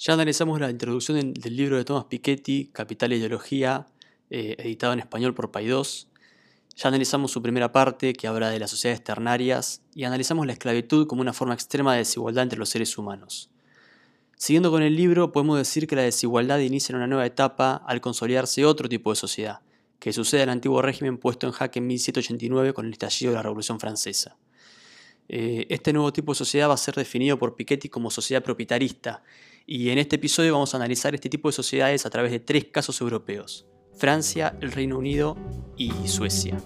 Ya analizamos la introducción del libro de Thomas Piketty, Capital e Ideología, eh, editado en español por Paidós. Ya analizamos su primera parte, que habla de las sociedades ternarias, y analizamos la esclavitud como una forma extrema de desigualdad entre los seres humanos. Siguiendo con el libro, podemos decir que la desigualdad inicia en una nueva etapa al consolidarse otro tipo de sociedad, que sucede al antiguo régimen puesto en jaque en 1789 con el estallido de la Revolución Francesa. Eh, este nuevo tipo de sociedad va a ser definido por Piketty como sociedad propietarista, y en este episodio vamos a analizar este tipo de sociedades a través de tres casos europeos, Francia, el Reino Unido y Suecia.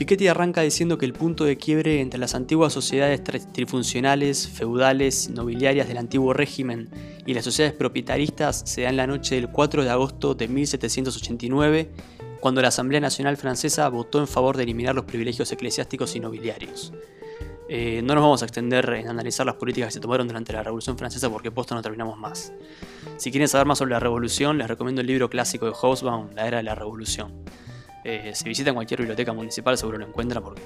Piketty arranca diciendo que el punto de quiebre entre las antiguas sociedades trifuncionales, feudales, nobiliarias del antiguo régimen y las sociedades propietaristas se da en la noche del 4 de agosto de 1789, cuando la Asamblea Nacional Francesa votó en favor de eliminar los privilegios eclesiásticos y nobiliarios. Eh, no nos vamos a extender en analizar las políticas que se tomaron durante la Revolución Francesa porque posto no terminamos más. Si quieren saber más sobre la Revolución, les recomiendo el libro clásico de Hobsbawm, La Era de la Revolución. Eh, si visitan cualquier biblioteca municipal seguro lo encuentran porque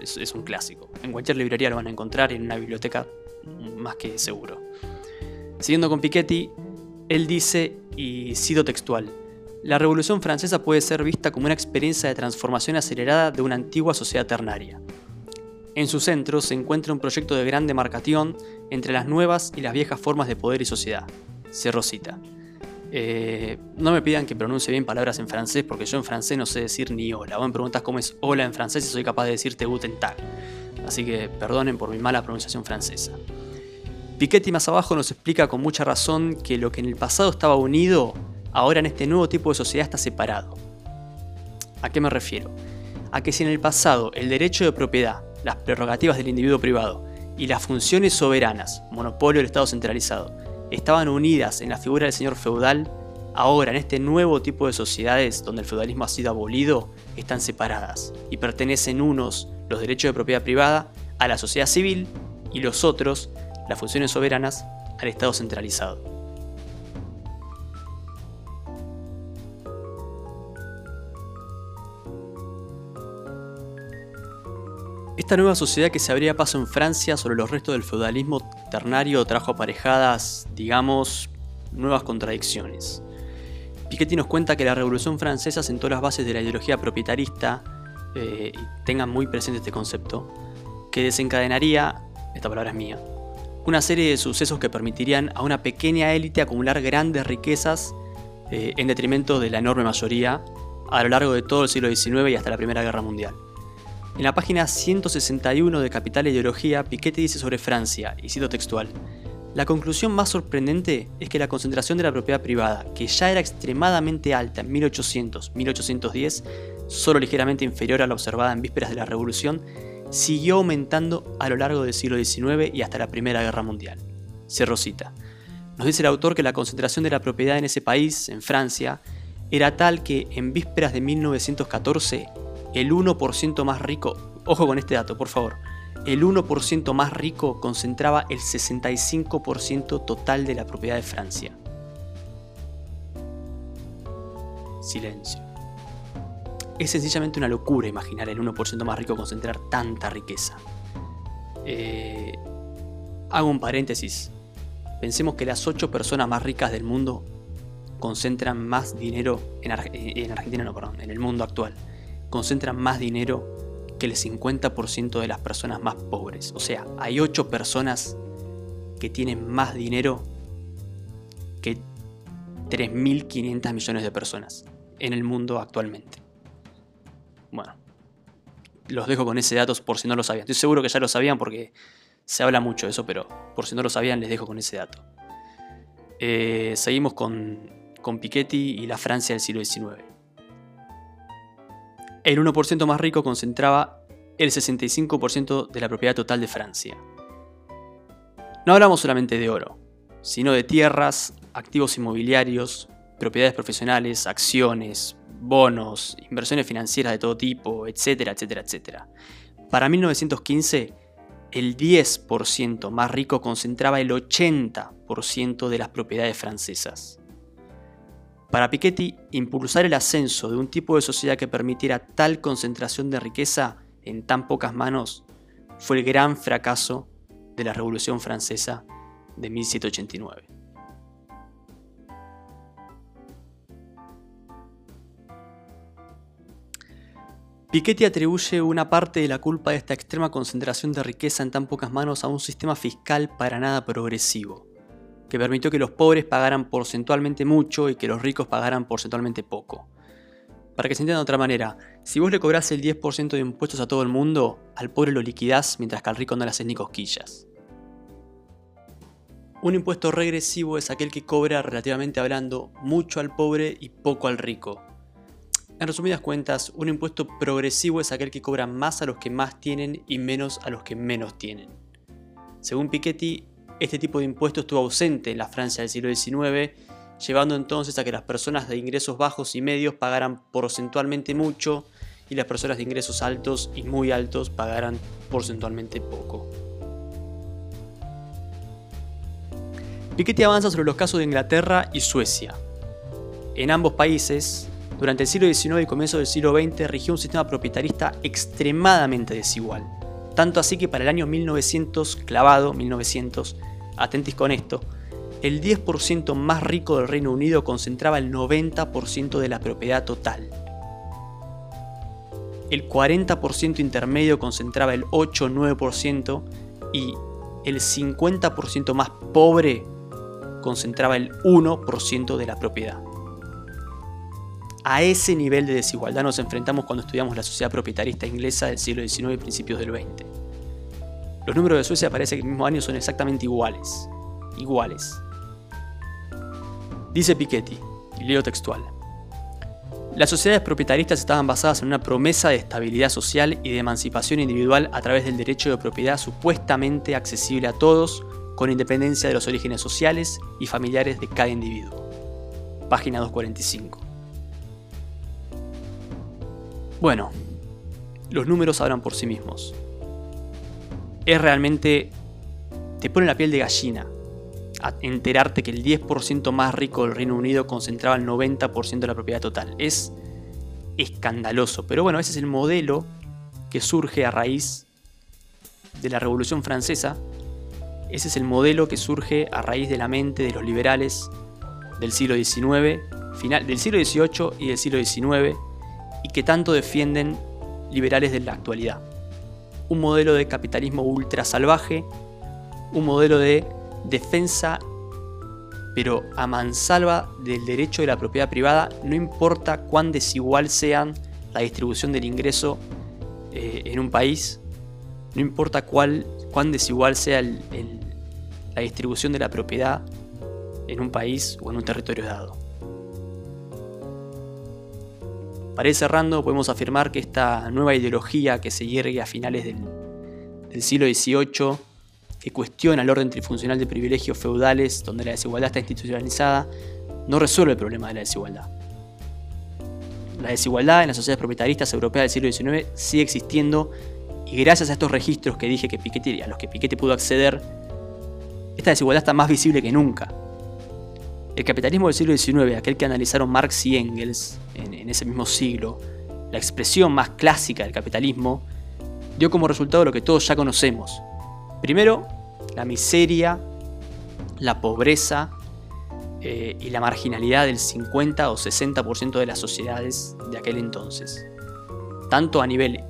es, un clásico. En cualquier librería lo van a encontrar en una biblioteca más que seguro. Siguiendo con Piketty, él dice, y cito textual, la Revolución Francesa puede ser vista como una experiencia de transformación acelerada de una antigua sociedad ternaria. En su centro se encuentra un proyecto de gran demarcación entre las nuevas y las viejas formas de poder y sociedad. Cerro cita. Eh, no me pidan que pronuncie bien palabras en francés porque yo en francés no sé decir ni hola. O me preguntas cómo es hola en francés y soy capaz de decirte guten tag. Así que perdonen por mi mala pronunciación francesa. Piketty más abajo nos explica con mucha razón que lo que en el pasado estaba unido, ahora en este nuevo tipo de sociedad está separado. ¿A qué me refiero? A que si en el pasado el derecho de propiedad, las prerrogativas del individuo privado y las funciones soberanas, monopolio del Estado centralizado, estaban unidas en la figura del señor feudal, ahora en este nuevo tipo de sociedades donde el feudalismo ha sido abolido, están separadas y pertenecen unos, los derechos de propiedad privada, a la sociedad civil y los otros, las funciones soberanas, al Estado centralizado. Esta nueva sociedad que se abría paso en Francia sobre los restos del feudalismo trajo aparejadas, digamos, nuevas contradicciones. Piketty nos cuenta que la Revolución Francesa sentó las bases de la ideología propietarista, eh, y tengan muy presente este concepto, que desencadenaría, esta palabra es mía, una serie de sucesos que permitirían a una pequeña élite acumular grandes riquezas eh, en detrimento de la enorme mayoría a lo largo de todo el siglo XIX y hasta la Primera Guerra Mundial. En la página 161 de Capital e Ideología, Piketty dice sobre Francia, y cito textual, la conclusión más sorprendente es que la concentración de la propiedad privada, que ya era extremadamente alta en 1800-1810, solo ligeramente inferior a la observada en vísperas de la Revolución, siguió aumentando a lo largo del siglo XIX y hasta la Primera Guerra Mundial. Cierro cita. Nos dice el autor que la concentración de la propiedad en ese país, en Francia, era tal que en vísperas de 1914 el 1% más rico, ojo con este dato, por favor, el 1% más rico concentraba el 65% total de la propiedad de Francia. Silencio. Es sencillamente una locura imaginar el 1% más rico concentrar tanta riqueza. Eh, hago un paréntesis. Pensemos que las 8 personas más ricas del mundo concentran más dinero en, en Argentina, no, perdón, en el mundo actual concentran más dinero que el 50% de las personas más pobres. O sea, hay 8 personas que tienen más dinero que 3.500 millones de personas en el mundo actualmente. Bueno, los dejo con ese dato por si no lo sabían. Estoy seguro que ya lo sabían porque se habla mucho de eso, pero por si no lo sabían les dejo con ese dato. Eh, seguimos con, con Piketty y la Francia del siglo XIX. El 1% más rico concentraba el 65% de la propiedad total de Francia. No hablamos solamente de oro, sino de tierras, activos inmobiliarios, propiedades profesionales, acciones, bonos, inversiones financieras de todo tipo, etcétera, etcétera, etcétera. Para 1915, el 10% más rico concentraba el 80% de las propiedades francesas. Para Piketty, impulsar el ascenso de un tipo de sociedad que permitiera tal concentración de riqueza en tan pocas manos fue el gran fracaso de la Revolución Francesa de 1789. Piketty atribuye una parte de la culpa de esta extrema concentración de riqueza en tan pocas manos a un sistema fiscal para nada progresivo, que permitió que los pobres pagaran porcentualmente mucho y que los ricos pagaran porcentualmente poco. Para que se entienda de otra manera, si vos le cobrás el 10% de impuestos a todo el mundo, al pobre lo liquidás mientras que al rico no le haces ni cosquillas. Un impuesto regresivo es aquel que cobra, relativamente hablando, mucho al pobre y poco al rico. En resumidas cuentas, un impuesto progresivo es aquel que cobra más a los que más tienen y menos a los que menos tienen. Según Piketty, este tipo de impuesto estuvo ausente en la Francia del siglo XIX, llevando entonces a que las personas de ingresos bajos y medios pagaran porcentualmente mucho y las personas de ingresos altos y muy altos pagaran porcentualmente poco. Piketty avanza sobre los casos de Inglaterra y Suecia. En ambos países, durante el siglo XIX y comienzo del siglo XX rigió un sistema proprietarista extremadamente desigual. Tanto así que para el año 1900, clavado, 1900, atentis con esto, el 10% más rico del Reino Unido concentraba el 90% de la propiedad total. El 40% intermedio concentraba el 8-9% y el 50% más pobre concentraba el 1% de la propiedad. A ese nivel de desigualdad nos enfrentamos cuando estudiamos la sociedad proprietarista inglesa del siglo XIX y principios del XX. Los números de Suecia parece que el mismo año son exactamente iguales. Iguales. Dice Piketty, y leo textual. Las sociedades propietaristas estaban basadas en una promesa de estabilidad social y de emancipación individual a través del derecho de propiedad supuestamente accesible a todos, con independencia de los orígenes sociales y familiares de cada individuo. Página 245. Bueno, los números hablan por sí mismos. Es realmente... te pone la piel de gallina enterarte que el 10% más rico del Reino Unido concentraba el 90% de la propiedad total. Es escandaloso, pero bueno, ese es el modelo que surge a raíz de la Revolución Francesa. Ese es el modelo que surge a raíz de la mente de los liberales del siglo XIX, final, del siglo XVIII y del siglo XIX, y que tanto defienden liberales de la actualidad. Un modelo de capitalismo ultra salvaje, un modelo de defensa, pero a mansalva del derecho de la propiedad privada, no importa cuán desigual sean la distribución del ingreso eh, en un país, no importa cuán desigual sea la distribución de la propiedad en un país o en un territorio dado. Para ir cerrando, podemos afirmar que esta nueva ideología que se hiergue a finales del, siglo XVIII que cuestiona el orden trifuncional de privilegios feudales donde la desigualdad está institucionalizada, no resuelve el problema de la desigualdad. La desigualdad en las sociedades propietaristas europeas del siglo XIX sigue existiendo y gracias a estos registros que dije que Piketty, a los que Piketty pudo acceder, esta desigualdad está más visible que nunca. El capitalismo del siglo XIX, aquel que analizaron Marx y Engels en, ese mismo siglo, la expresión más clásica del capitalismo, dio como resultado lo que todos ya conocemos, Primero, la miseria, la pobreza eh, y la marginalidad del 50 o 60% de las sociedades de aquel entonces, tanto a nivel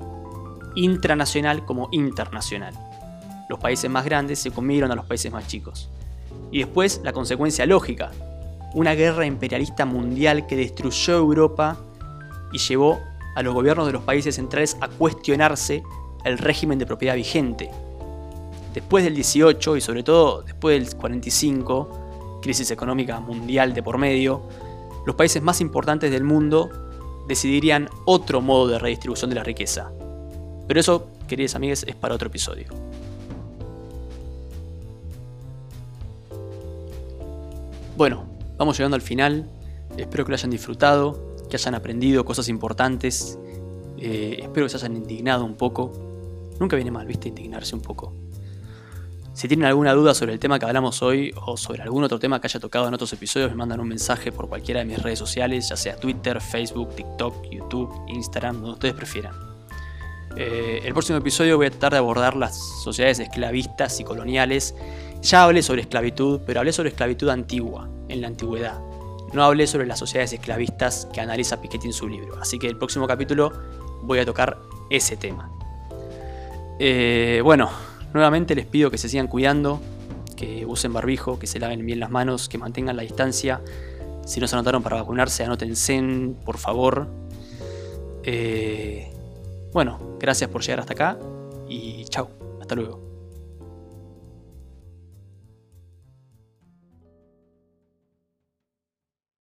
intranacional como internacional. Los países más grandes se comieron a los países más chicos. Y después la consecuencia lógica, una guerra imperialista mundial que destruyó Europa y llevó a los gobiernos de los países centrales a cuestionarse el régimen de propiedad vigente, Después del 18 y sobre todo después del 45, crisis económica mundial de por medio, los países más importantes del mundo decidirían otro modo de redistribución de la riqueza. Pero eso, queridas amigas, es para otro episodio. Bueno, vamos llegando al final. Espero que lo hayan disfrutado, que hayan aprendido cosas importantes. Eh, espero que se hayan indignado un poco Nunca viene mal, viste, indignarse un poco. Si tienen alguna duda sobre el tema que hablamos hoy o sobre algún otro tema que haya tocado en otros episodios, me mandan un mensaje por cualquiera de mis redes sociales, ya sea Twitter, Facebook, TikTok, YouTube, Instagram, donde ustedes prefieran. Eh, el próximo episodio voy a tratar de abordar las sociedades esclavistas y coloniales. Ya hablé sobre esclavitud, pero hablé sobre esclavitud antigua, en la antigüedad. No hablé sobre las sociedades esclavistas que analiza Piketty en su libro. Así que el próximo capítulo voy a tocar ese tema. Eh, bueno, nuevamente les pido que se sigan cuidando, que usen barbijo, que se laven bien las manos, que mantengan la distancia. Si no se anotaron para vacunarse, anótense, por favor. Eh, bueno, gracias por llegar hasta acá y chao, hasta luego.